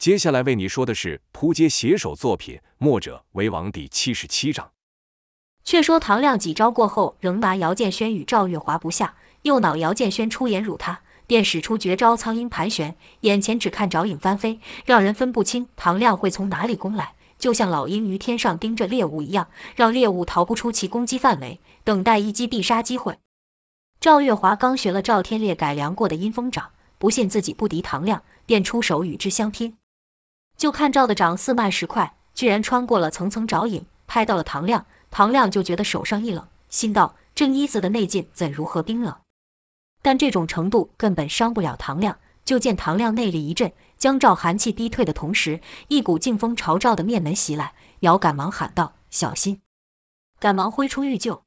接下来为你说的是扑街写手作品《墨者为王》第七十七章。却说唐亮几招过后，仍拿姚建轩与赵月华不下，又恼姚建轩出言辱他，便使出绝招苍鹰盘旋，眼前只看爪影翻飞，让人分不清唐亮会从哪里攻来，就像老鹰于天上盯着猎物一样，让猎物逃不出其攻击范围，等待一击必杀机会。赵月华刚学了赵天烈改良过的阴风掌，不信自己不敌唐亮，便出手与之相拼。就看赵的掌似慢时快，居然穿过了层层爪影，拍到了唐亮。唐亮就觉得手上一冷，心道：这妮子的内劲怎如何冰冷？但这种程度根本伤不了唐亮。就见唐亮内力一震，将赵寒气逼退的同时，一股劲风朝赵的面门袭来。姚赶忙喊道：“小心！”赶忙挥出欲救，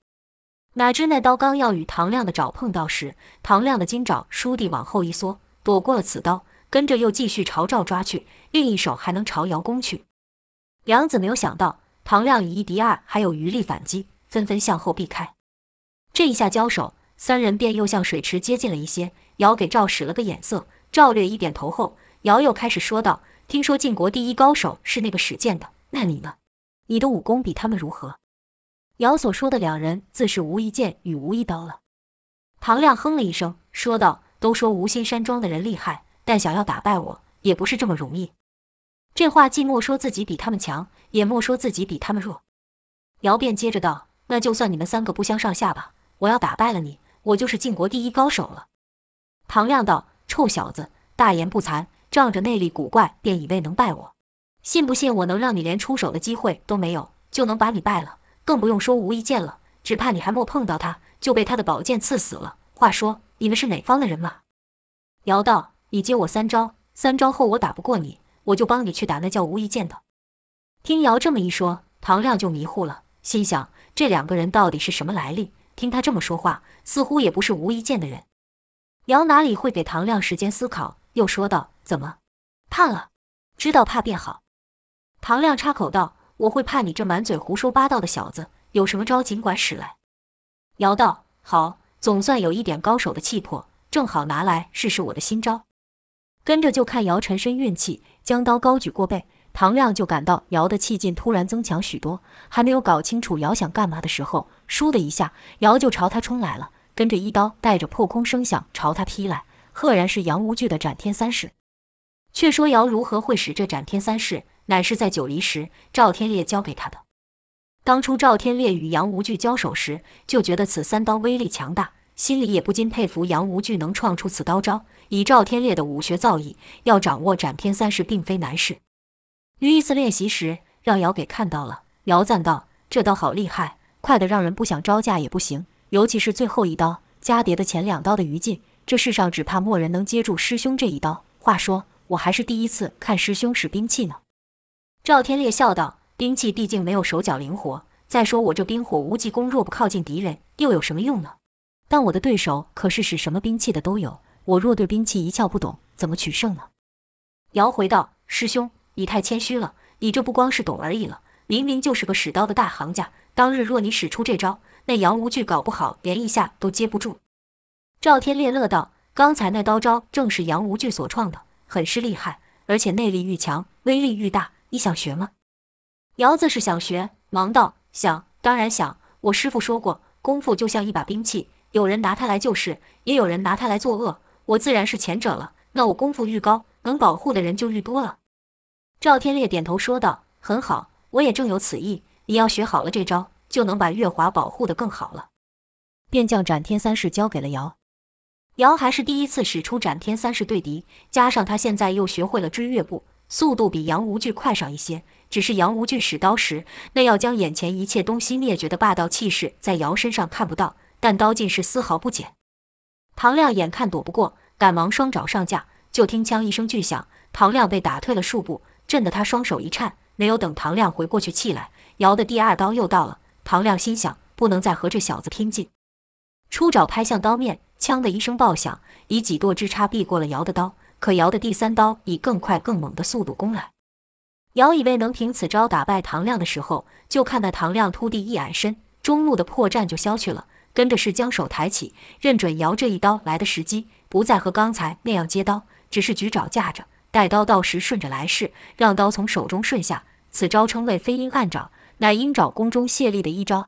哪知那刀刚要与唐亮的爪碰到时，唐亮的金爪倏地往后一缩，躲过了此刀。跟着又继续朝赵抓去，另一手还能朝姚攻去。两子没有想到唐亮以一敌二，还有余力反击，纷纷向后避开。这一下交手，三人便又向水池接近了一些。姚给赵使了个眼色，赵略一点头后，姚又开始说道：“听说晋国第一高手是那个史建的，那你呢？你的武功比他们如何？”姚所说的两人，自是无一剑与无一刀了。唐亮哼了一声，说道：“都说无心山庄的人厉害。”但想要打败我，也不是这么容易。这话既莫说自己比他们强，也莫说自己比他们弱。姚便接着道：“那就算你们三个不相上下吧。我要打败了你，我就是晋国第一高手了。”唐亮道：“臭小子，大言不惭，仗着内力古怪，便以为能败我？信不信我能让你连出手的机会都没有，就能把你败了？更不用说无意剑了，只怕你还没碰到他，就被他的宝剑刺死了。话说，你们是哪方的人马？”姚道。你接我三招，三招后我打不过你，我就帮你去打那叫无一剑的。听姚这么一说，唐亮就迷糊了，心想这两个人到底是什么来历？听他这么说话，似乎也不是无一剑的人。姚哪里会给唐亮时间思考，又说道：“怎么怕了？知道怕便好。”唐亮插口道：“我会怕你这满嘴胡说八道的小子，有什么招尽管使来。”姚道：“好，总算有一点高手的气魄，正好拿来试试我的新招。”跟着就看姚沉身运气，将刀高举过背，唐亮就感到姚的气劲突然增强许多。还没有搞清楚姚想干嘛的时候，倏的一下，姚就朝他冲来了，跟着一刀带着破空声响朝他劈来，赫然是杨无惧的斩天三式。却说姚如何会使这斩天三式，乃是在九黎时赵天烈教给他的。当初赵天烈与杨无惧交手时，就觉得此三刀威力强大。心里也不禁佩服杨无惧能创出此刀招。以赵天烈的武学造诣，要掌握斩天三式并非难事。于一次练习时，让姚给看到了。姚赞道：“这刀好厉害，快得让人不想招架也不行。尤其是最后一刀，加叠的前两刀的余劲，这世上只怕没人能接住师兄这一刀。话说，我还是第一次看师兄使兵器呢。”赵天烈笑道：“兵器毕竟没有手脚灵活。再说我这冰火无极功，若不靠近敌人，又有什么用呢？”但我的对手可是使什么兵器的都有，我若对兵器一窍不懂，怎么取胜呢？姚回道：“师兄，你太谦虚了，你这不光是懂而已了，明明就是个使刀的大行家。当日若你使出这招，那杨无惧搞不好连一下都接不住。”赵天烈乐道：“刚才那刀招正是杨无惧所创的，很是厉害，而且内力愈强，威力愈大。你想学吗？”姚自是想学，忙道：“想，当然想。我师父说过，功夫就像一把兵器。”有人拿它来救世，也有人拿它来作恶。我自然是前者了。那我功夫愈高，能保护的人就愈多了。赵天烈点头说道：“很好，我也正有此意。你要学好了这招，就能把月华保护得更好了。”便将斩天三式交给了姚。姚还是第一次使出斩天三式对敌，加上他现在又学会了追月步，速度比杨无惧快上一些。只是杨无惧使刀时，那要将眼前一切东西灭绝的霸道气势，在姚身上看不到。但刀劲是丝毫不减，唐亮眼看躲不过，赶忙双爪上架，就听枪一声巨响，唐亮被打退了数步，震得他双手一颤。没有等唐亮回过去气来，姚的第二刀又到了。唐亮心想，不能再和这小子拼劲，出爪拍向刀面，锵的一声爆响，以几度之差避过了姚的刀。可姚的第三刀以更快更猛的速度攻来，姚以为能凭此招打败唐亮的时候，就看那唐亮突地一矮身，中路的破绽就消去了。跟着是将手抬起，认准姚这一刀来的时机，不再和刚才那样接刀，只是举爪架着，待刀到时顺着来势，让刀从手中顺下。此招称为飞鹰按爪，乃鹰爪功中卸力的一招。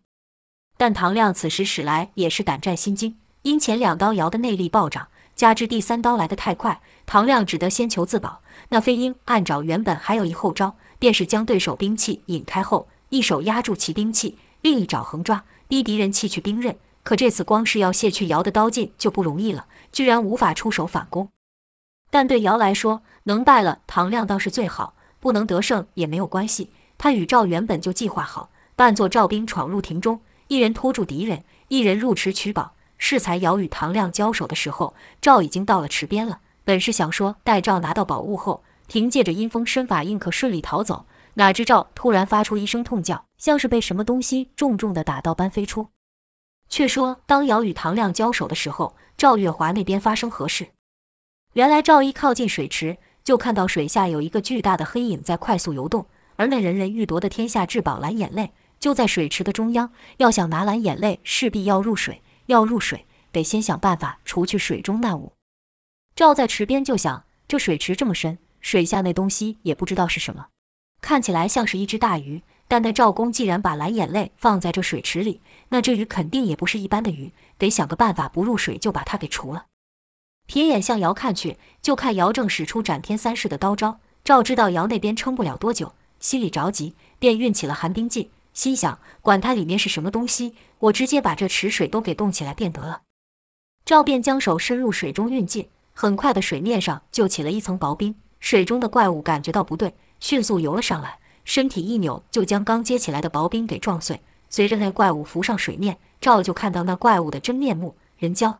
但唐亮此时使来也是胆战心惊，因前两刀姚的内力暴涨，加之第三刀来得太快，唐亮只得先求自保。那飞鹰按爪原本还有一后招，便是将对手兵器引开后，一手压住其兵器，另一爪横抓，逼敌人弃去兵刃。可这次光是要卸去姚的刀劲就不容易了，居然无法出手反攻。但对姚来说，能败了唐亮倒是最好，不能得胜也没有关系。他与赵原本就计划好，扮作赵兵闯入庭中，一人拖住敌人，一人入池取宝。适才姚与唐亮交手的时候，赵已经到了池边了。本是想说，待赵拿到宝物后，凭借着阴风身法应可顺利逃走。哪知赵突然发出一声痛叫，像是被什么东西重重的打到般飞出。却说，当姚与唐亮交手的时候，赵月华那边发生何事？原来赵一靠近水池，就看到水下有一个巨大的黑影在快速游动，而那人人欲夺的天下至宝蓝眼泪就在水池的中央。要想拿蓝眼泪，势必要入水，要入水得先想办法除去水中那物。赵在池边就想，这水池这么深，水下那东西也不知道是什么，看起来像是一只大鱼。但那赵公既然把蓝眼泪放在这水池里，那这鱼肯定也不是一般的鱼，得想个办法不入水就把它给除了。瞥眼向姚看去，就看姚正使出斩天三式的刀招。赵知道姚那边撑不了多久，心里着急，便运起了寒冰劲，心想：管它里面是什么东西，我直接把这池水都给冻起来便得了。赵便将手伸入水中运劲，很快的水面上就起了一层薄冰。水中的怪物感觉到不对，迅速游了上来。身体一扭，就将刚接起来的薄冰给撞碎。随着那怪物浮上水面，赵就看到那怪物的真面目——人蛟。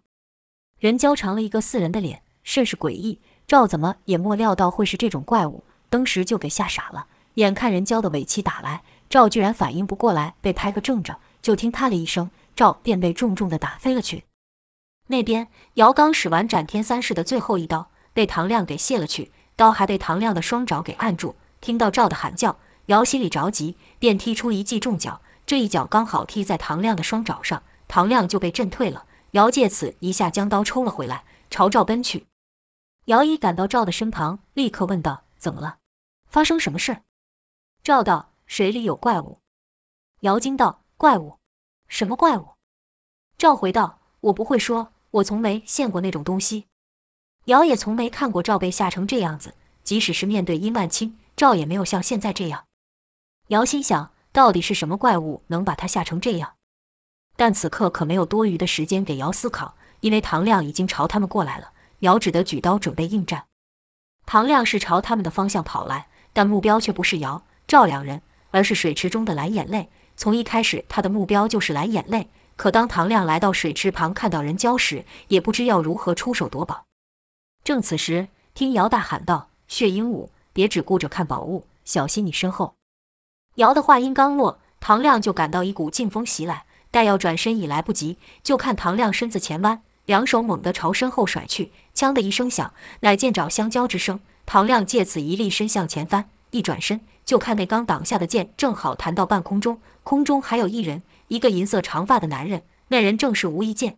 人蛟长了一个似人的脸，甚是诡异。赵怎么也没料到会是这种怪物，当时就给吓傻了。眼看人蛟的尾气打来，赵居然反应不过来，被拍个正着，就听“啪”了一声，赵便被重重的打飞了去。那边姚刚使完斩天三式的最后一刀，被唐亮给卸了去，刀还被唐亮的双爪给按住。听到赵的喊叫。姚心里着急，便踢出一记重脚，这一脚刚好踢在唐亮的双爪上，唐亮就被震退了。姚借此一下将刀抽了回来，朝赵奔去。姚一赶到赵的身旁，立刻问道：“怎么了？发生什么事？”赵道：“水里有怪物。”姚惊道：“怪物？什么怪物？”赵回道：“我不会说，我从没见过那种东西。”姚也从没看过赵被吓成这样子，即使是面对殷万清，赵也没有像现在这样。姚心想，到底是什么怪物能把他吓成这样？但此刻可没有多余的时间给姚思考，因为唐亮已经朝他们过来了。姚只得举刀准备应战。唐亮是朝他们的方向跑来，但目标却不是姚、赵两人，而是水池中的蓝眼泪。从一开始，他的目标就是蓝眼泪。可当唐亮来到水池旁，看到人蛟时，也不知要如何出手夺宝。正此时，听姚大喊道：“血鹦鹉，别只顾着看宝物，小心你身后。”姚的话音刚落，唐亮就感到一股劲风袭来，待要转身已来不及。就看唐亮身子前弯，两手猛地朝身后甩去，锵的一声响，乃剑爪相交之声。唐亮借此一立身向前翻，一转身就看那刚挡下的剑正好弹到半空中，空中还有一人，一个银色长发的男人，那人正是吴一剑。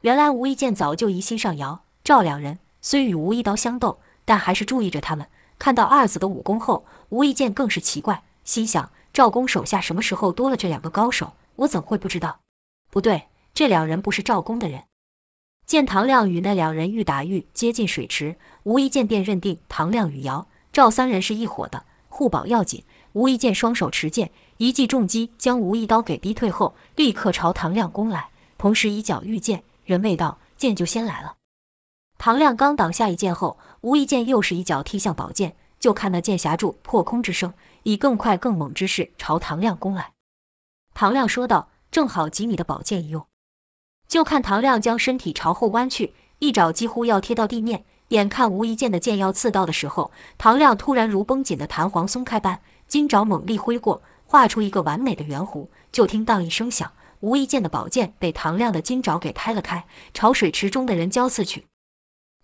原来吴一剑早就疑心上姚、赵两人，虽与吴一刀相斗，但还是注意着他们。看到二子的武功后，吴一剑更是奇怪。心想：赵公手下什么时候多了这两个高手？我怎会不知道？不对，这两人不是赵公的人。见唐亮与那两人愈打愈接近水池，吴一剑便认定唐亮与姚、赵三人是一伙的，护宝要紧。吴一剑双手持剑，一记重击将吴一刀给逼退后，立刻朝唐亮攻来，同时以脚御剑，人未到，剑就先来了。唐亮刚挡下一剑后，吴一剑又是一脚踢向宝剑，就看那剑匣柱破空之声。以更快更猛之势朝唐亮攻来，唐亮说道：“正好集你的宝剑一用。”就看唐亮将身体朝后弯去，一爪几乎要贴到地面。眼看无一剑的剑要刺到的时候，唐亮突然如绷紧的弹簧松开般，金爪猛力挥过，画出一个完美的圆弧。就听当一声响，无一剑的宝剑被唐亮的金爪给拍了开，朝水池中的人蛟刺去。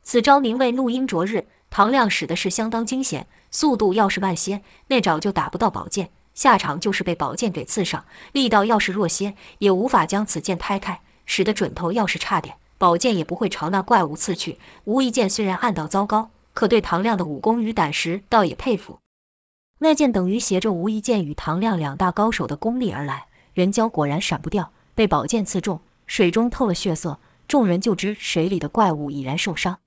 此招名为怒鹰啄日。唐亮使的是相当惊险，速度要是慢些，那爪就打不到宝剑，下场就是被宝剑给刺上；力道要是弱些，也无法将此剑拍开。使得准头要是差点，宝剑也不会朝那怪物刺去。吴一剑虽然暗道糟糕，可对唐亮的武功与胆识倒也佩服。那剑等于携着无意剑与唐亮两大高手的功力而来，人蛟果然闪不掉，被宝剑刺中，水中透了血色。众人就知水里的怪物已然受伤。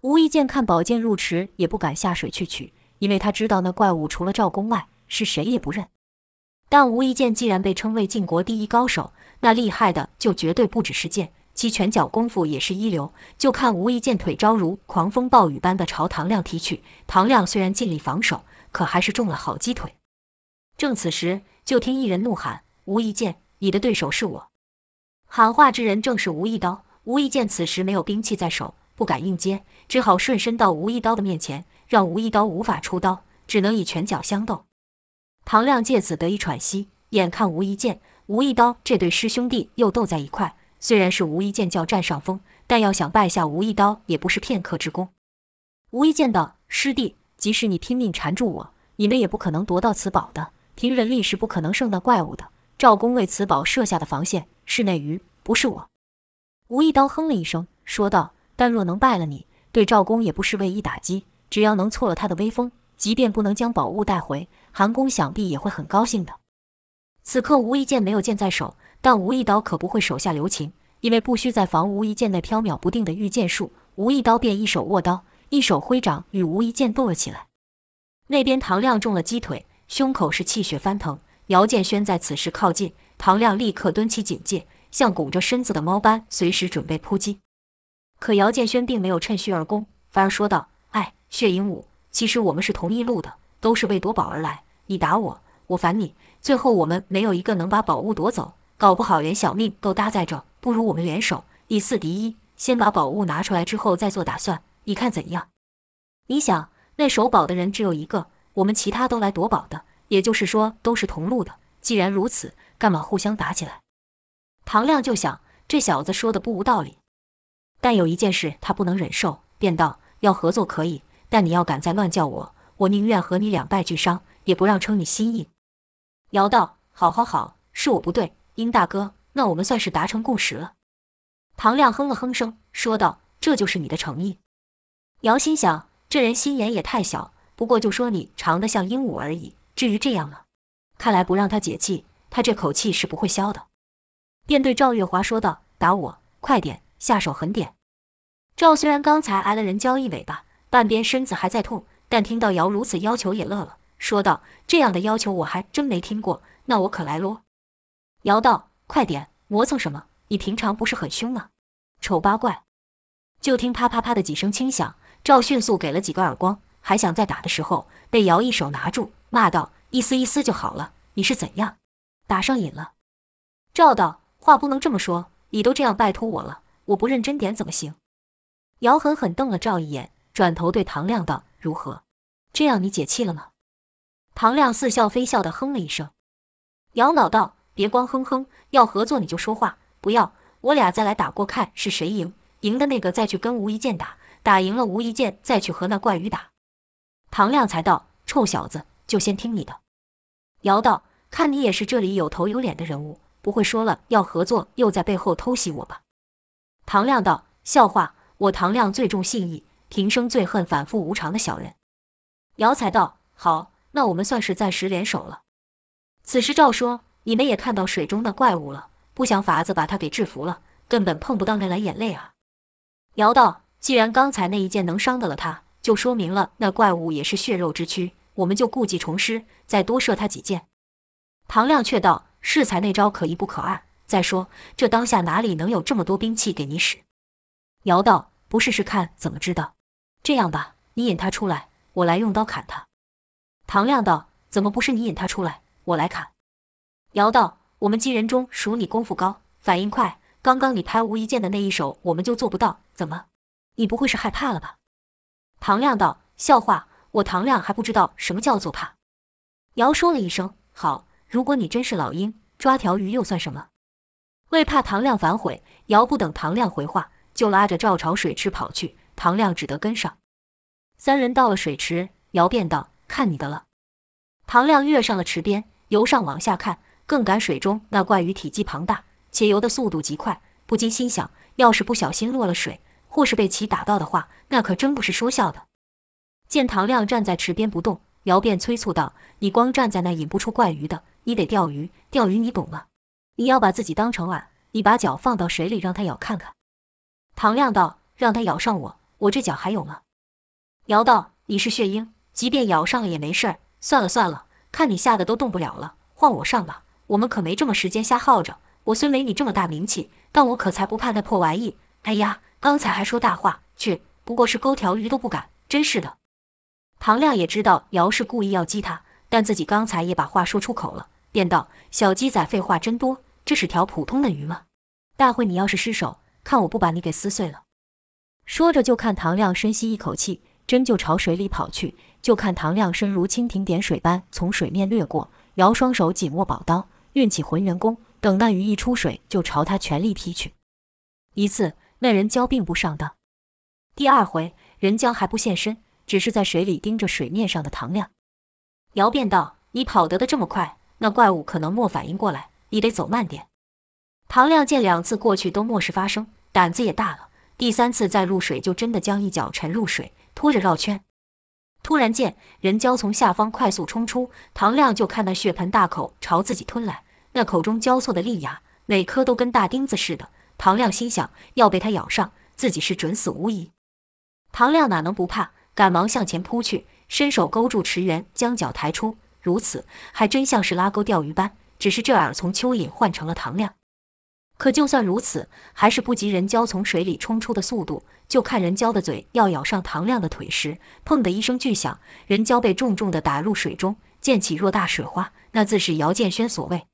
无意剑看宝剑入池，也不敢下水去取，因为他知道那怪物除了赵公外，是谁也不认。但无意剑既然被称为晋国第一高手，那厉害的就绝对不只是剑，其拳脚功夫也是一流。就看无意剑腿招如狂风暴雨般的朝唐亮踢去，唐亮虽然尽力防守，可还是中了好几腿。正此时，就听一人怒喊：“无意剑，你的对手是我！”喊话之人正是无意刀。无意剑此时没有兵器在手，不敢硬接，只好顺身到无意刀的面前，让无意刀无法出刀，只能以拳脚相斗。唐亮借此得以喘息。眼看无意剑、无意刀这对师兄弟又斗在一块，虽然是无意剑较占上风，但要想败下无意刀，也不是片刻之功。无意剑道：“师弟，即使你拼命缠住我，你们也不可能夺到此宝的。凭人力是不可能胜那怪物的。赵公为此宝设下的防线是那鱼，不是我。”无意刀哼了一声，说道：“但若能败了你，对赵公也不失为一打击。只要能挫了他的威风，即便不能将宝物带回，韩公想必也会很高兴的。”此刻无意剑没有剑在手，但无意刀可不会手下留情，因为不需再防无意剑那飘渺不定的御剑术，无意刀便一手握刀，一手挥掌，与无意剑斗了起来。那边唐亮中了鸡腿，胸口是气血翻腾。姚建轩在此时靠近，唐亮立刻蹲起警戒。像拱着身子的猫般，随时准备扑击。可姚建轩并没有趁虚而攻，反而说道：“哎，血影武，其实我们是同一路的，都是为夺宝而来。你打我，我反你，最后我们没有一个能把宝物夺走，搞不好连小命都搭在这。不如我们联手，以四敌一，先把宝物拿出来，之后再做打算。你看怎样？你想，那守宝的人只有一个，我们其他都来夺宝的，也就是说都是同路的。既然如此，干嘛互相打起来？”唐亮就想，这小子说的不无道理，但有一件事他不能忍受，便道：“要合作可以，但你要敢再乱叫我，我宁愿和你两败俱伤，也不让称你心意。”姚道：“好好好，是我不对，殷大哥，那我们算是达成共识了。”唐亮哼了哼声，说道：“这就是你的诚意。”姚心想，这人心眼也太小，不过就说你长得像鹦鹉而已，至于这样吗？看来不让他解气，他这口气是不会消的。便对赵月华说道：“打我，快点，下手狠点。”赵虽然刚才挨了人蛟一尾巴，半边身子还在痛，但听到姚如此要求也乐了，说道：“这样的要求我还真没听过，那我可来喽。”姚道：“快点，磨蹭什么？你平常不是很凶吗？丑八怪！”就听啪啪啪的几声轻响，赵迅速给了几个耳光，还想再打的时候，被姚一手拿住，骂道：“一丝一丝就好了，你是怎样？打上瘾了？”赵道。话不能这么说，你都这样拜托我了，我不认真点怎么行？姚狠狠瞪了赵一眼，转头对唐亮道：“如何？这样你解气了吗？”唐亮似笑非笑地哼了一声。姚恼道：“别光哼哼，要合作你就说话，不要我俩再来打过，看是谁赢，赢的那个再去跟无一剑打，打赢了无一剑再去和那怪鱼打。”唐亮才道：“臭小子，就先听你的。”姚道：“看你也是这里有头有脸的人物。”不会说了要合作，又在背后偷袭我吧？唐亮道：“笑话，我唐亮最重信义，平生最恨反复无常的小人。”姚才道：“好，那我们算是暂时联手了。”此时赵说：“你们也看到水中的怪物了，不想法子把他给制服了，根本碰不到那蓝眼泪啊。”姚道：“既然刚才那一剑能伤得了他，就说明了那怪物也是血肉之躯，我们就故技重施，再多射他几箭。”唐亮却道。适才那招可一不可二。再说，这当下哪里能有这么多兵器给你使？姚道：“不试试看怎么知道？这样吧，你引他出来，我来用刀砍他。”唐亮道：“怎么不是你引他出来，我来砍？”姚道：“我们几人中属你功夫高，反应快。刚刚你拍无一剑的那一手，我们就做不到。怎么？你不会是害怕了吧？”唐亮道：“笑话，我唐亮还不知道什么叫做怕。”姚说了一声：“好。”如果你真是老鹰，抓条鱼又算什么？为怕唐亮反悔，姚不等唐亮回话，就拉着赵朝水池跑去。唐亮只得跟上。三人到了水池，姚便道：“看你的了。”唐亮跃上了池边，由上往下看，更感水中那怪鱼体积庞大，且游的速度极快，不禁心想：要是不小心落了水，或是被其打到的话，那可真不是说笑的。见唐亮站在池边不动，姚便催促道：“你光站在那引不出怪鱼的，你得钓鱼。钓鱼你懂吗？你要把自己当成碗，你把脚放到水里让它咬看看。”唐亮道：“让它咬上我，我这脚还有吗？”姚道：“你是血鹰，即便咬上了也没事儿。算了算了，看你吓得都动不了了，换我上吧。我们可没这么时间瞎耗着。我虽没你这么大名气，但我可才不怕那破玩意。哎呀，刚才还说大话，去，不过是钩条鱼都不敢，真是的。”唐亮也知道姚是故意要激他，但自己刚才也把话说出口了，便道：“小鸡仔废话真多，这是条普通的鱼吗？大会你要是失手，看我不把你给撕碎了。”说着，就看唐亮深吸一口气，真就朝水里跑去。就看唐亮身如蜻蜓点水般从水面掠过，姚双手紧握宝刀，运起浑元功，等那鱼一出水，就朝他全力劈去。一次，那人蛟并不上当；第二回，人蛟还不现身。只是在水里盯着水面上的唐亮，姚便道：“你跑得的这么快，那怪物可能没反应过来，你得走慢点。”唐亮见两次过去都没事发生，胆子也大了。第三次再入水，就真的将一脚沉入水，拖着绕圈。突然间，人蛟从下方快速冲出，唐亮就看那血盆大口朝自己吞来，那口中交错的利牙，每颗都跟大钉子似的。唐亮心想，要被他咬上，自己是准死无疑。唐亮哪能不怕？赶忙向前扑去，伸手勾住池缘，将脚抬出。如此还真像是拉钩钓鱼般，只是这儿从蚯蚓换成了唐亮。可就算如此，还是不及人蛟从水里冲出的速度。就看人蛟的嘴要咬上唐亮的腿时，砰的一声巨响，人蛟被重重地打入水中，溅起偌大水花。那自是姚建轩所为。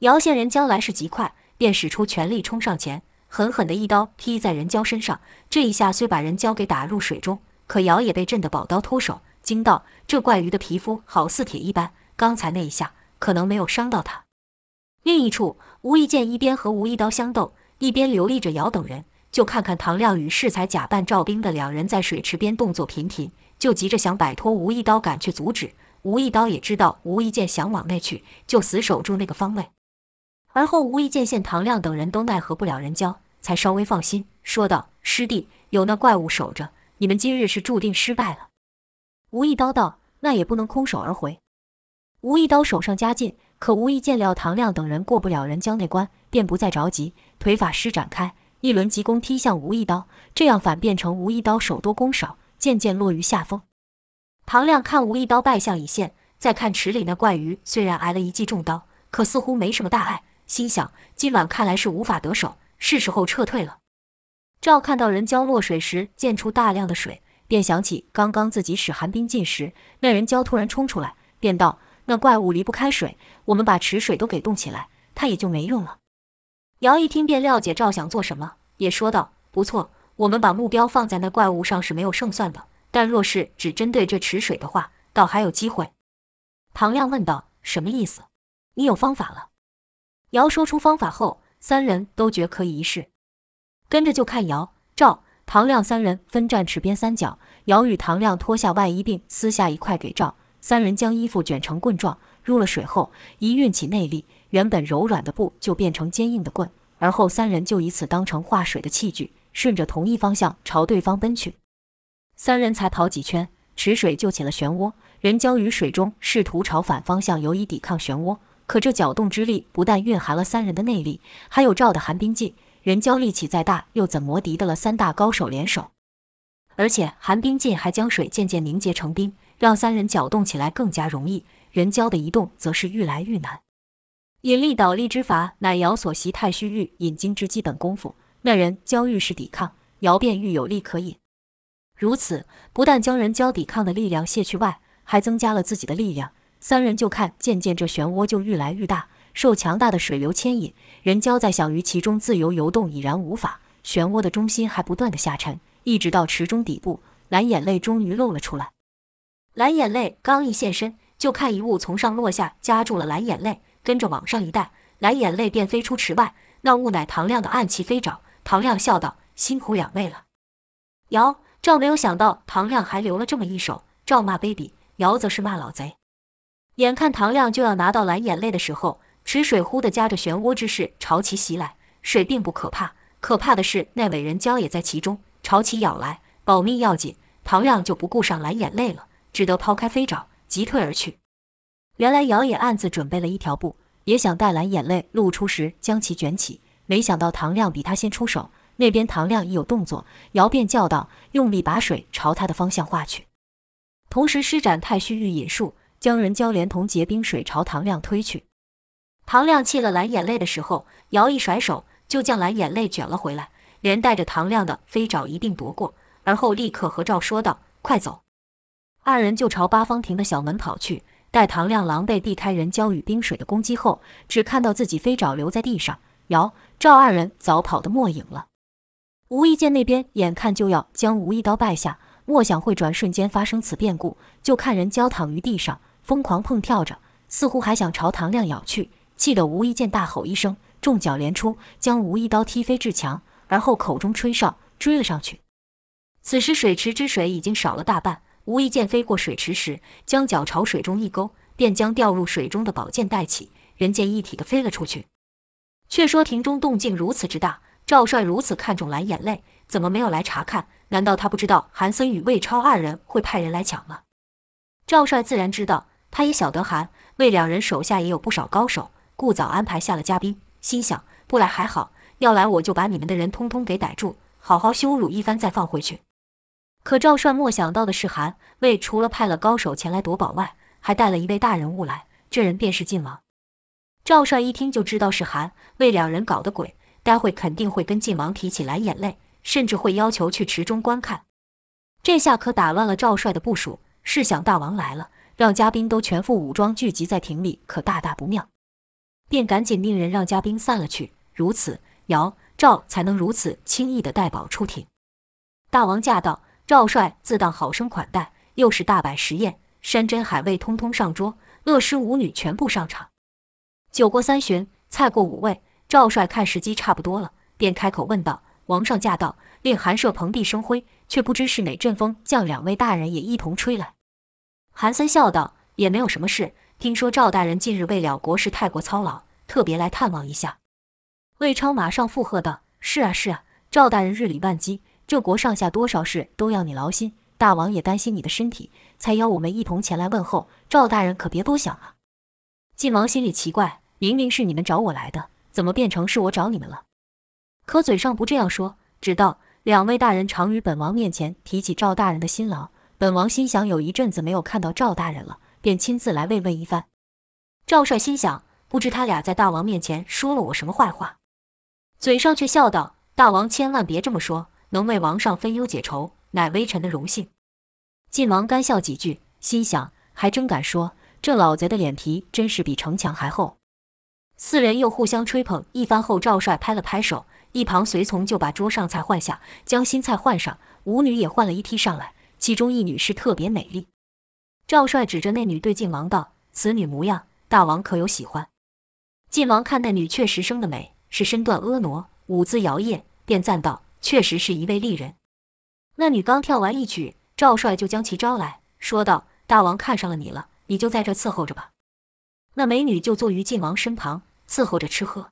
姚县人蛟来势极快，便使出全力冲上前，狠狠的一刀劈在人蛟身上。这一下虽把人蛟给打入水中。可姚也被震得宝刀脱手，惊道：“这怪鱼的皮肤好似铁一般，刚才那一下可能没有伤到他。”另一处，吴义剑一边和吴一刀相斗，一边留意着姚等人。就看看唐亮与适才假扮赵兵的两人在水池边动作频频，就急着想摆脱吴一刀赶去阻止。吴一刀也知道吴义剑想往内去，就死守住那个方位。而后吴一剑见唐亮等人都奈何不了人蛟，才稍微放心，说道：“师弟，有那怪物守着。”你们今日是注定失败了。吴一刀道：“那也不能空手而回。”吴一刀手上加劲，可无意见料唐亮等人过不了人蛟那关，便不再着急，腿法施展开，一轮急攻踢向吴一刀，这样反变成吴一刀手多攻少，渐渐落于下风。唐亮看吴一刀败相已现，再看池里那怪鱼，虽然挨了一记重刀，可似乎没什么大碍，心想今晚看来是无法得手，是时候撤退了。赵看到人蛟落水时溅出大量的水，便想起刚刚自己使寒冰劲时，那人蛟突然冲出来，便道：“那怪物离不开水，我们把池水都给冻起来，它也就没用了。”姚一听便了解赵想做什么，也说道：“不错，我们把目标放在那怪物上是没有胜算的，但若是只针对这池水的话，倒还有机会。”唐亮问道：“什么意思？你有方法了？”姚说出方法后，三人都觉可以一试。跟着就看姚、赵、唐亮三人分站池边三角。姚与唐亮脱下外衣，并撕下一块给赵。三人将衣服卷成棍状，入了水后，一运起内力，原本柔软的布就变成坚硬的棍。而后三人就以此当成化水的器具，顺着同一方向朝对方奔去。三人才跑几圈，池水就起了漩涡。人交于水中试图朝反方向游移抵抗漩涡，可这搅动之力不但蕴含了三人的内力，还有赵的寒冰劲。人交力气再大，又怎么敌得了三大高手联手？而且寒冰劲还将水渐渐凝结成冰，让三人搅动起来更加容易。人蛟的移动则是愈来愈难。引力倒立之法乃姚所习太虚御引经之基本功夫。那人蛟愈是抵抗，姚便愈有力可引。如此，不但将人蛟抵抗的力量卸去外，还增加了自己的力量。三人就看渐渐这漩涡就愈来愈大。受强大的水流牵引，人蛟在想于其中自由游动已然无法，漩涡的中心还不断的下沉，一直到池中底部，蓝眼泪终于露了出来。蓝眼泪刚一现身，就看一物从上落下，夹住了蓝眼泪，跟着往上一带，蓝眼泪便飞出池外。那物乃唐亮的暗器飞爪。唐亮笑道：“辛苦两位了。”姚、赵没有想到唐亮还留了这么一手，赵骂卑鄙，姚则是骂老贼。眼看唐亮就要拿到蓝眼泪的时候，池水忽地夹着漩涡之势朝其袭来，水并不可怕，可怕的是那尾人蛟也在其中朝其咬来，保命要紧。唐亮就不顾上蓝眼泪了，只得抛开飞爪，急退而去。原来姚也暗自准备了一条布，也想待蓝眼泪露出时将其卷起。没想到唐亮比他先出手，那边唐亮一有动作，姚便叫道，用力把水朝他的方向划去，同时施展太虚御引术，将人胶连同结冰水朝唐亮推去。唐亮弃了蓝眼泪的时候，姚一甩手就将蓝眼泪卷了回来，连带着唐亮的飞爪一并夺过，而后立刻和赵说道：“快走！”二人就朝八方亭的小门跑去。待唐亮狼狈避开人胶与冰水的攻击后，只看到自己飞爪留在地上，姚、赵二人早跑得没影了。无意剑那边眼看就要将吴一刀败下，莫想会转瞬间发生此变故，就看人胶躺于地上，疯狂蹦跳着，似乎还想朝唐亮咬去。气得吴一剑大吼一声，重脚连出，将吴一刀踢飞至墙，而后口中吹哨追了上去。此时水池之水已经少了大半，无意间飞过水池时，将脚朝水中一勾，便将掉入水中的宝剑带起，人剑一体的飞了出去。却说亭中动静如此之大，赵帅如此看重蓝眼泪，怎么没有来查看？难道他不知道韩森与魏超二人会派人来抢吗？赵帅自然知道，他也晓得韩魏两人手下也有不少高手。故早安排下了嘉宾，心想不来还好，要来我就把你们的人通通给逮住，好好羞辱一番再放回去。可赵帅没想到的是，韩魏除了派了高手前来夺宝外，还带了一位大人物来，这人便是晋王。赵帅一听就知道是韩魏两人搞的鬼，待会肯定会跟晋王提起蓝眼泪，甚至会要求去池中观看。这下可打乱了赵帅的部署，试想大王来了，让嘉宾都全副武装聚集在亭里，可大大不妙。便赶紧命人让嘉宾散了去，如此姚赵才能如此轻易地带宝出庭。大王驾到，赵帅自当好生款待，又是大摆食宴，山珍海味通通上桌，乐师舞女全部上场。酒过三巡，菜过五味，赵帅看时机差不多了，便开口问道：“王上驾到，令韩舍蓬荜生辉，却不知是哪阵风，将两位大人也一同吹来。”韩森笑道：“也没有什么事。”听说赵大人近日为了国事太过操劳，特别来探望一下。魏超马上附和道：“是啊，是啊，赵大人日理万机，这国上下多少事都要你劳心。大王也担心你的身体，才邀我们一同前来问候。赵大人可别多想啊。”晋王心里奇怪，明明是你们找我来的，怎么变成是我找你们了？可嘴上不这样说，只道两位大人常于本王面前提起赵大人的辛劳，本王心想有一阵子没有看到赵大人了。便亲自来慰问一番。赵帅心想，不知他俩在大王面前说了我什么坏话，嘴上却笑道：“大王千万别这么说，能为王上分忧解愁，乃微臣的荣幸。”晋王干笑几句，心想还真敢说，这老贼的脸皮真是比城墙还厚。四人又互相吹捧一番后，赵帅拍了拍手，一旁随从就把桌上菜换下，将新菜换上，舞女也换了一梯上来，其中一女是特别美丽。赵帅指着那女对晋王道：“此女模样，大王可有喜欢？”晋王看那女确实生得美，是身段婀娜，舞姿摇曳，便赞道：“确实是一位丽人。”那女刚跳完一曲，赵帅就将其招来说道：“大王看上了你了，你就在这伺候着吧。”那美女就坐于晋王身旁伺候着吃喝。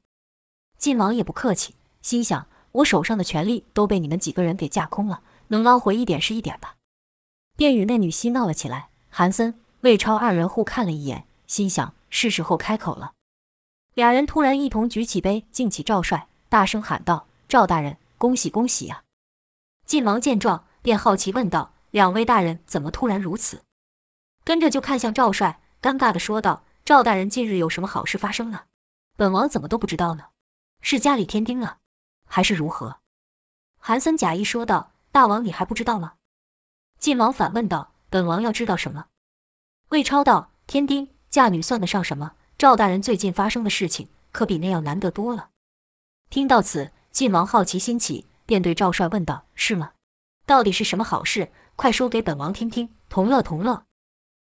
晋王也不客气，心想：“我手上的权力都被你们几个人给架空了，能捞回一点是一点吧。”便与那女嬉闹了起来。韩森、魏超二人互看了一眼，心想是时候开口了。俩人突然一同举起杯敬起赵帅，大声喊道：“赵大人，恭喜恭喜呀！”晋王见状，便好奇问道：“两位大人怎么突然如此？”跟着就看向赵帅，尴尬地说道：“赵大人近日有什么好事发生了？本王怎么都不知道呢？是家里添丁了，还是如何？”韩森假意说道：“大王你还不知道吗？”晋王反问道。本王要知道什么？魏超道：“添丁嫁女算得上什么？赵大人最近发生的事情，可比那样难得多了。”听到此，晋王好奇心起，便对赵帅问道：“是吗？到底是什么好事？快说给本王听听，同乐同乐。”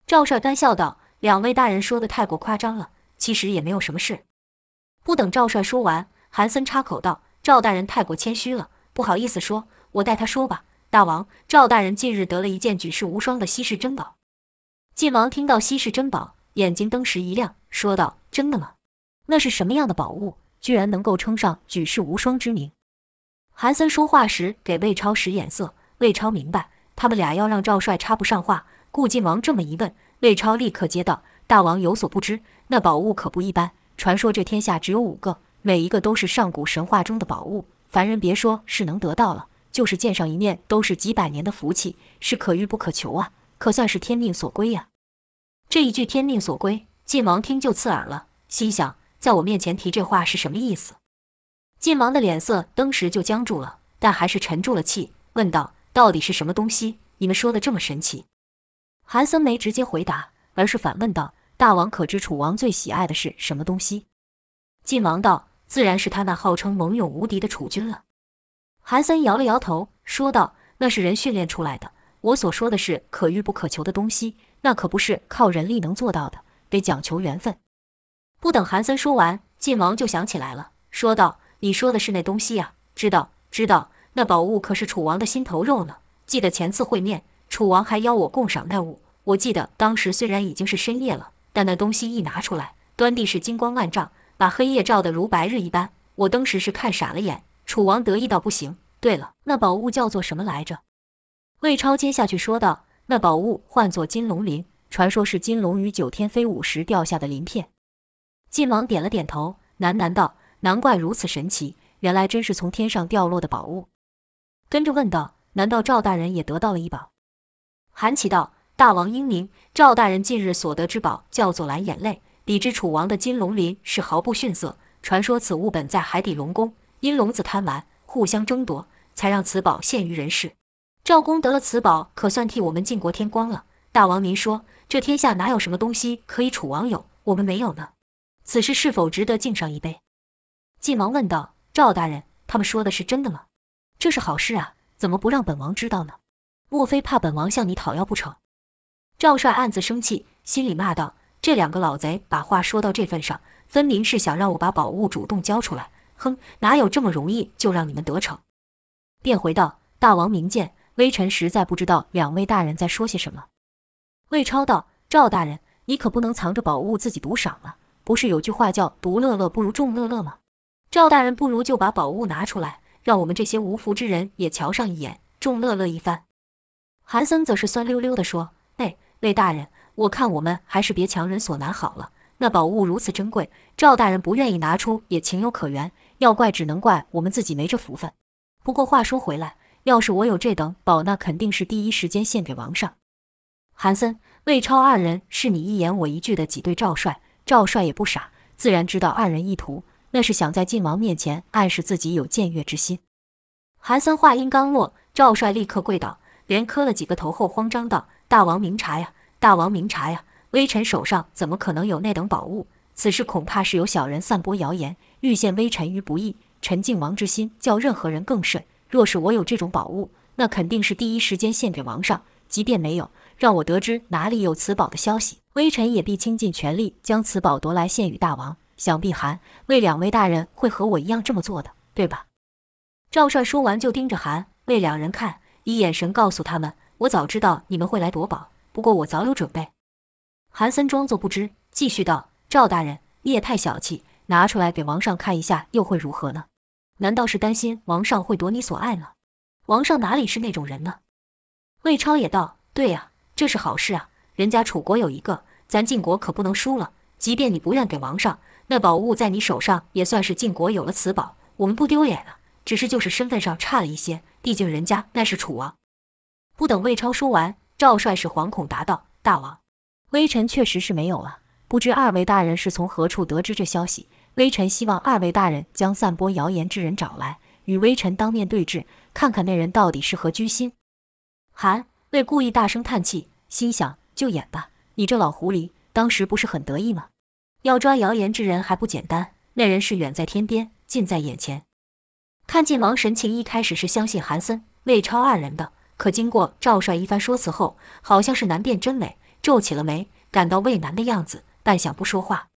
赵帅干笑道：“两位大人说的太过夸张了，其实也没有什么事。”不等赵帅说完，韩森插口道：“赵大人太过谦虚了，不好意思说，我代他说吧。”大王，赵大人近日得了一件举世无双的稀世珍宝。晋王听到稀世珍宝，眼睛登时一亮，说道：“真的吗？那是什么样的宝物，居然能够称上举世无双之名？”韩森说话时给魏超使眼色，魏超明白他们俩要让赵帅插不上话。顾晋王这么一问，魏超立刻接道：“大王有所不知，那宝物可不一般。传说这天下只有五个，每一个都是上古神话中的宝物，凡人别说是能得到了，就是见上一面都是几百年的福气，是可遇不可求啊，可算是天命所归呀。”这一句“天命所归”，晋王听就刺耳了，心想：在我面前提这话是什么意思？晋王的脸色登时就僵住了，但还是沉住了气，问道：“到底是什么东西？你们说的这么神奇？”韩森没直接回答，而是反问道：“大王可知楚王最喜爱的是什么东西？”晋王道：“自然是他那号称猛勇无敌的楚军了。”韩森摇了摇头，说道：“那是人训练出来的。我所说的是可遇不可求的东西，那可不是靠人力能做到的，得讲求缘分。”不等韩森说完，晋王就想起来了，说道。你说的是那东西呀？知道，知道。那宝物可是楚王的心头肉呢。记得前次会面，楚王还邀我共赏那物。我记得当时虽然已经是深夜了，但那东西一拿出来，端地是金光万丈，把黑夜照得如白日一般。我当时是看傻了眼。楚王得意到不行。对了，那宝物叫做什么来着？魏超接下去说道：“那宝物唤作金龙鳞，传说是金龙于九天飞舞时掉下的鳞片。”晋王点了点头，喃喃道。难怪如此神奇，原来真是从天上掉落的宝物。跟着问道：“难道赵大人也得到了一宝？”韩琦道：“大王英明，赵大人近日所得之宝叫做蓝眼泪，比之楚王的金龙鳞是毫不逊色。传说此物本在海底龙宫，因龙子贪玩，互相争夺，才让此宝现于人世。赵公得了此宝，可算替我们晋国添光了。大王您说，这天下哪有什么东西可以楚王有，我们没有呢？此事是否值得敬上一杯？”晋王问道：“赵大人，他们说的是真的吗？这是好事啊，怎么不让本王知道呢？莫非怕本王向你讨要不成？”赵帅暗自生气，心里骂道：“这两个老贼把话说到这份上，分明是想让我把宝物主动交出来。哼，哪有这么容易就让你们得逞？”便回道：“大王明鉴，微臣实在不知道两位大人在说些什么。”魏超道：“赵大人，你可不能藏着宝物自己独赏了。不是有句话叫‘独乐乐不如众乐乐’吗？”赵大人不如就把宝物拿出来，让我们这些无福之人也瞧上一眼，众乐乐一番。韩森则是酸溜溜地说：“哎，魏大人，我看我们还是别强人所难好了。那宝物如此珍贵，赵大人不愿意拿出也情有可原。要怪只能怪我们自己没这福分。不过话说回来，要是我有这等宝，那肯定是第一时间献给王上。”韩森、魏超二人是你一言我一句的挤兑赵帅，赵帅也不傻，自然知道二人意图。那是想在晋王面前暗示自己有僭越之心。韩森话音刚落，赵帅立刻跪倒，连磕了几个头后，慌张道：“大王明察呀，大王明察呀！微臣手上怎么可能有那等宝物？此事恐怕是有小人散播谣言，欲陷微臣于不义。臣敬王之心，较任何人更甚。若是我有这种宝物，那肯定是第一时间献给王上。即便没有，让我得知哪里有此宝的消息，微臣也必倾尽全力将此宝夺来献与大王。”想必韩魏两位大人会和我一样这么做的，对吧？赵帅说完，就盯着韩魏两人看，以眼神告诉他们：“我早知道你们会来夺宝，不过我早有准备。”韩森装作不知，继续道：“赵大人，你也太小气，拿出来给王上看一下，又会如何呢？难道是担心王上会夺你所爱吗？王上哪里是那种人呢？”魏超也道：“对呀，这是好事啊，人家楚国有一个，咱晋国可不能输了。即便你不愿给王上。”那宝物在你手上，也算是晋国有了此宝，我们不丢脸啊。只是就是身份上差了一些，毕竟人家那是楚王。不等魏超说完，赵帅是惶恐答道：“大王，微臣确实是没有了。不知二位大人是从何处得知这消息？微臣希望二位大人将散播谣言之人找来，与微臣当面对质，看看那人到底是何居心。”韩魏故意大声叹气，心想：就演吧，你这老狐狸，当时不是很得意吗？要抓谣言之人还不简单，那人是远在天边，近在眼前。看晋王神情，一开始是相信韩森、魏超二人的，可经过赵帅一番说辞后，好像是难辨真伪，皱起了眉，感到为难的样子，半晌不说话。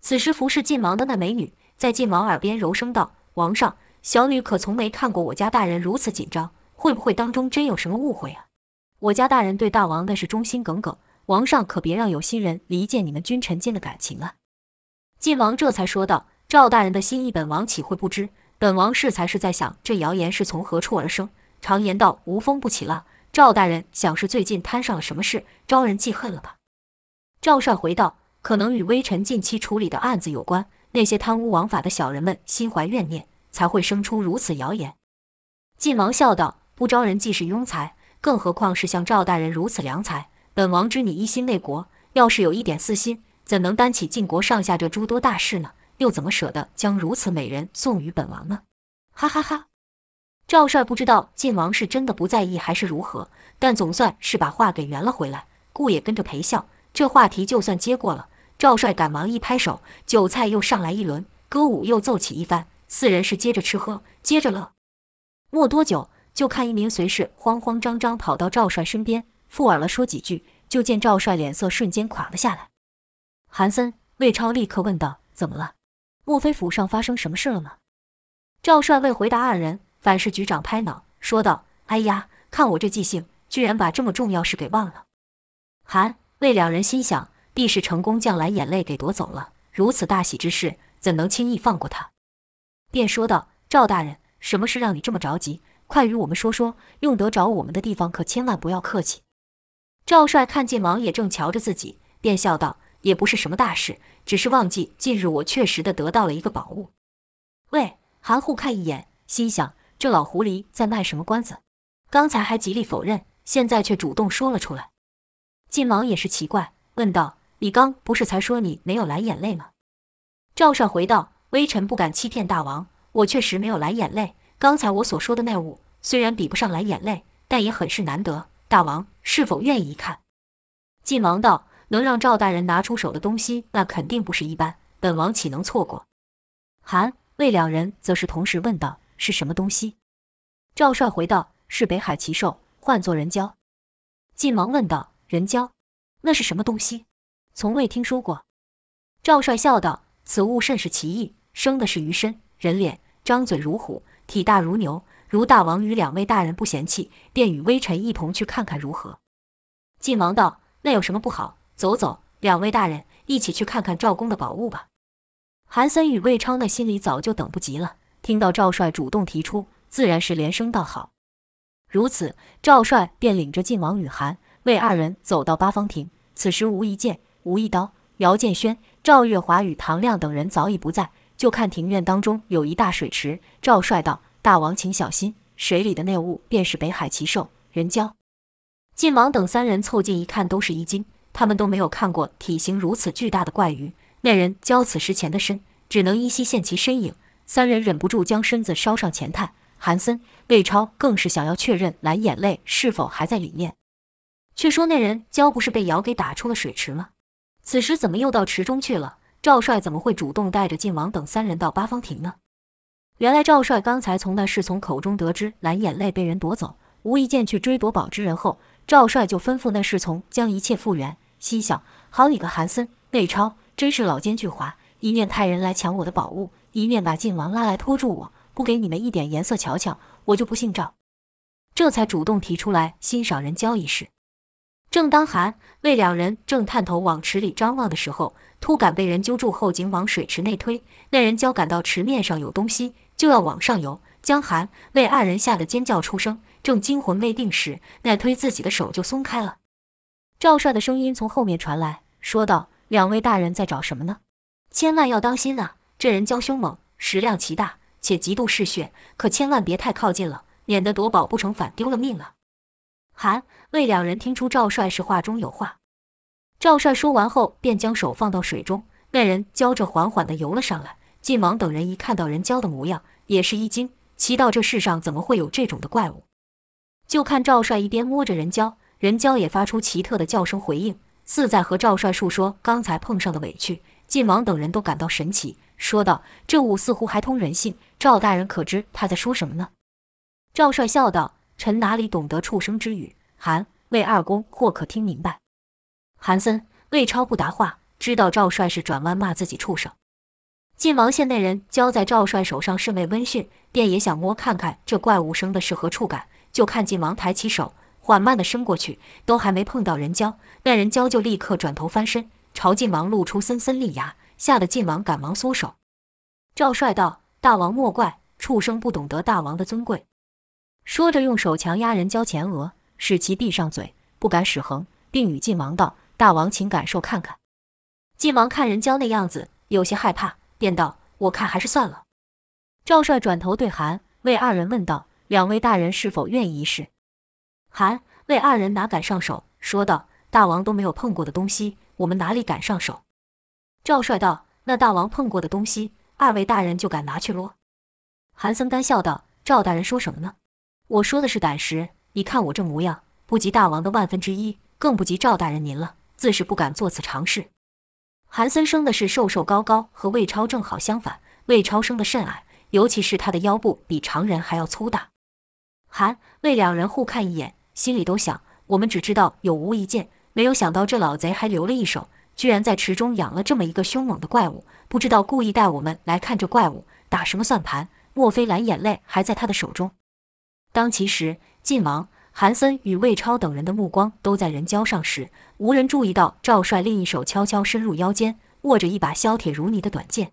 此时服侍晋王的那美女在晋王耳边柔声道：“王上，小女可从没看过我家大人如此紧张，会不会当中真有什么误会啊？我家大人对大王那是忠心耿耿。”王上可别让有心人离间你们君臣间的感情啊！晋王这才说道：“赵大人的心意，本王岂会不知？本王适才是在想，这谣言是从何处而生。常言道，无风不起浪。赵大人想是最近摊上了什么事，招人记恨了吧？”赵帅回道：“可能与微臣近期处理的案子有关。那些贪污枉法的小人们心怀怨念，才会生出如此谣言。”晋王笑道：“不招人既是庸才，更何况是像赵大人如此良才。本王知你一心为国，要是有一点私心，怎能担起晋国上下这诸多大事呢？又怎么舍得将如此美人送与本王呢？”哈哈哈！赵帅不知道晋王是真的不在意还是如何，但总算是把话给圆了回来，故也跟着陪笑。这话题就算接过了，赵帅赶忙一拍手，酒菜又上来一轮，歌舞又奏起一番，四人是接着吃喝，接着乐。没多久，就看一名随侍慌慌张张跑到赵帅身边，附耳了说几句，就见赵帅脸色瞬间垮了下来。韩森、魏超立刻问道：“怎么了？莫非府上发生什么事了吗？”赵帅未回答二人，反是局长拍脑，说道：“哎呀，看我这记性，居然把这么重要事给忘了。”韩。魏两人心想，必是成功将蓝眼泪给夺走了。如此大喜之事，怎能轻易放过他？便说道：“赵大人，什么事让你这么着急？快与我们说说。用得着我们的地方，可千万不要客气。”赵帅看见王也正瞧着自己，便笑道：“也不是什么大事，只是忘记近日我确实的得到了一个宝物。”喂韩护看一眼，心想：这老狐狸在卖什么关子？刚才还极力否认，现在却主动说了出来。晋王也是奇怪，问道：“你刚不是才说你没有蓝眼泪吗？”赵帅回道：“微臣不敢欺骗大王，我确实没有蓝眼泪。刚才我所说的那物，虽然比不上蓝眼泪，但也很是难得。大王是否愿意看？”晋王道：“能让赵大人拿出手的东西，那肯定不是一般。本王岂能错过？”韩、魏两人则是同时问道：“是什么东西？”赵帅回道：“是北海奇兽，唤作人蛟。”晋王问道。人蛟，那是什么东西？从未听说过。赵帅笑道：“此物甚是奇异，生的是鱼身人脸，张嘴如虎，体大如牛。如大王与两位大人不嫌弃，便与微臣一同去看看如何？”晋王道：“那有什么不好？走走，两位大人一起去看看赵公的宝物吧。”韩森与魏昌那心里早就等不及了，听到赵帅主动提出，自然是连声道好。如此，赵帅便领着晋王与韩。魏二人走到八方亭，此时吴一剑、吴一刀、姚建轩、赵月华与唐亮等人早已不在。就看庭院当中有一大水池。赵帅道：“大王请小心，水里的那物便是北海奇兽人蛟。”晋王等三人凑近一看，都是一惊。他们都没有看过体型如此巨大的怪鱼。那人蛟此时潜的深，只能依稀现其身影。三人忍不住将身子稍上前探。韩森、魏超更是想要确认蓝眼泪是否还在里面。却说那人蛟不是被咬给打出了水池吗？此时怎么又到池中去了？赵帅怎么会主动带着晋王等三人到八方亭呢？原来赵帅刚才从那侍从口中得知蓝眼泪被人夺走，无意间去追夺宝之人后，赵帅就吩咐那侍从将一切复原。心想：好你个韩森、魏超，真是老奸巨猾，一面派人来抢我的宝物，一面把晋王拉来拖住我，不给你们一点颜色瞧瞧，我就不姓赵。这才主动提出来欣赏人蛟一事。正当韩魏两人正探头往池里张望的时候，突感被人揪住后颈往水池内推。那人交感到池面上有东西，就要往上游，将韩魏二人吓得尖叫出声。正惊魂未定时，那推自己的手就松开了。赵帅的声音从后面传来，说道：“两位大人在找什么呢？千万要当心啊！这人蛟凶猛，食量奇大，且极度嗜血，可千万别太靠近了，免得夺宝不成反丢了命啊。”韩魏两人听出赵帅是话中有话，赵帅说完后，便将手放到水中，那人蛟着缓缓地游了上来。晋王等人一看到人蛟的模样，也是一惊，奇道这世上怎么会有这种的怪物？就看赵帅一边摸着人蛟，人蛟也发出奇特的叫声回应，似在和赵帅述说刚才碰上的委屈。晋王等人都感到神奇，说道：“这物似乎还通人性，赵大人可知他在说什么呢？”赵帅笑道。臣哪里懂得畜生之语？韩魏二公或可听明白。韩森、魏超不答话，知道赵帅是转弯骂自己畜生。晋王见那人交在赵帅手上甚为温驯，便也想摸看看这怪物生的是何触感。就看晋王抬起手，缓慢地伸过去，都还没碰到人蛟，那人蛟就立刻转头翻身，朝晋王露出森森利牙，吓得晋王赶忙缩手。赵帅道：“大王莫怪，畜生不懂得大王的尊贵。”说着，用手强压人蛟前额，使其闭上嘴，不敢使横，并与晋王道：“大王，请感受看看。”晋王看人娇那样子，有些害怕，便道：“我看还是算了。”赵帅转头对韩魏二人问道：“两位大人是否愿意一试？”韩魏二人哪敢上手，说道：“大王都没有碰过的东西，我们哪里敢上手？”赵帅道：“那大王碰过的东西，二位大人就敢拿去啰？”韩僧干笑道：“赵大人说什么呢？我说的是胆识。你看我这模样，不及大王的万分之一，更不及赵大人您了，自是不敢做此尝试。”韩森生的是瘦瘦高高，和魏超正好相反。魏超生的甚矮，尤其是他的腰部比常人还要粗大。韩魏两人互看一眼，心里都想：我们只知道有无一剑，没有想到这老贼还留了一手。居然在池中养了这么一个凶猛的怪物，不知道故意带我们来看这怪物打什么算盘？莫非蓝眼泪还在他的手中？当其时，晋王、韩森与魏超等人的目光都在人胶上时，无人注意到赵帅另一手悄悄伸入腰间，握着一把削铁如泥的短剑。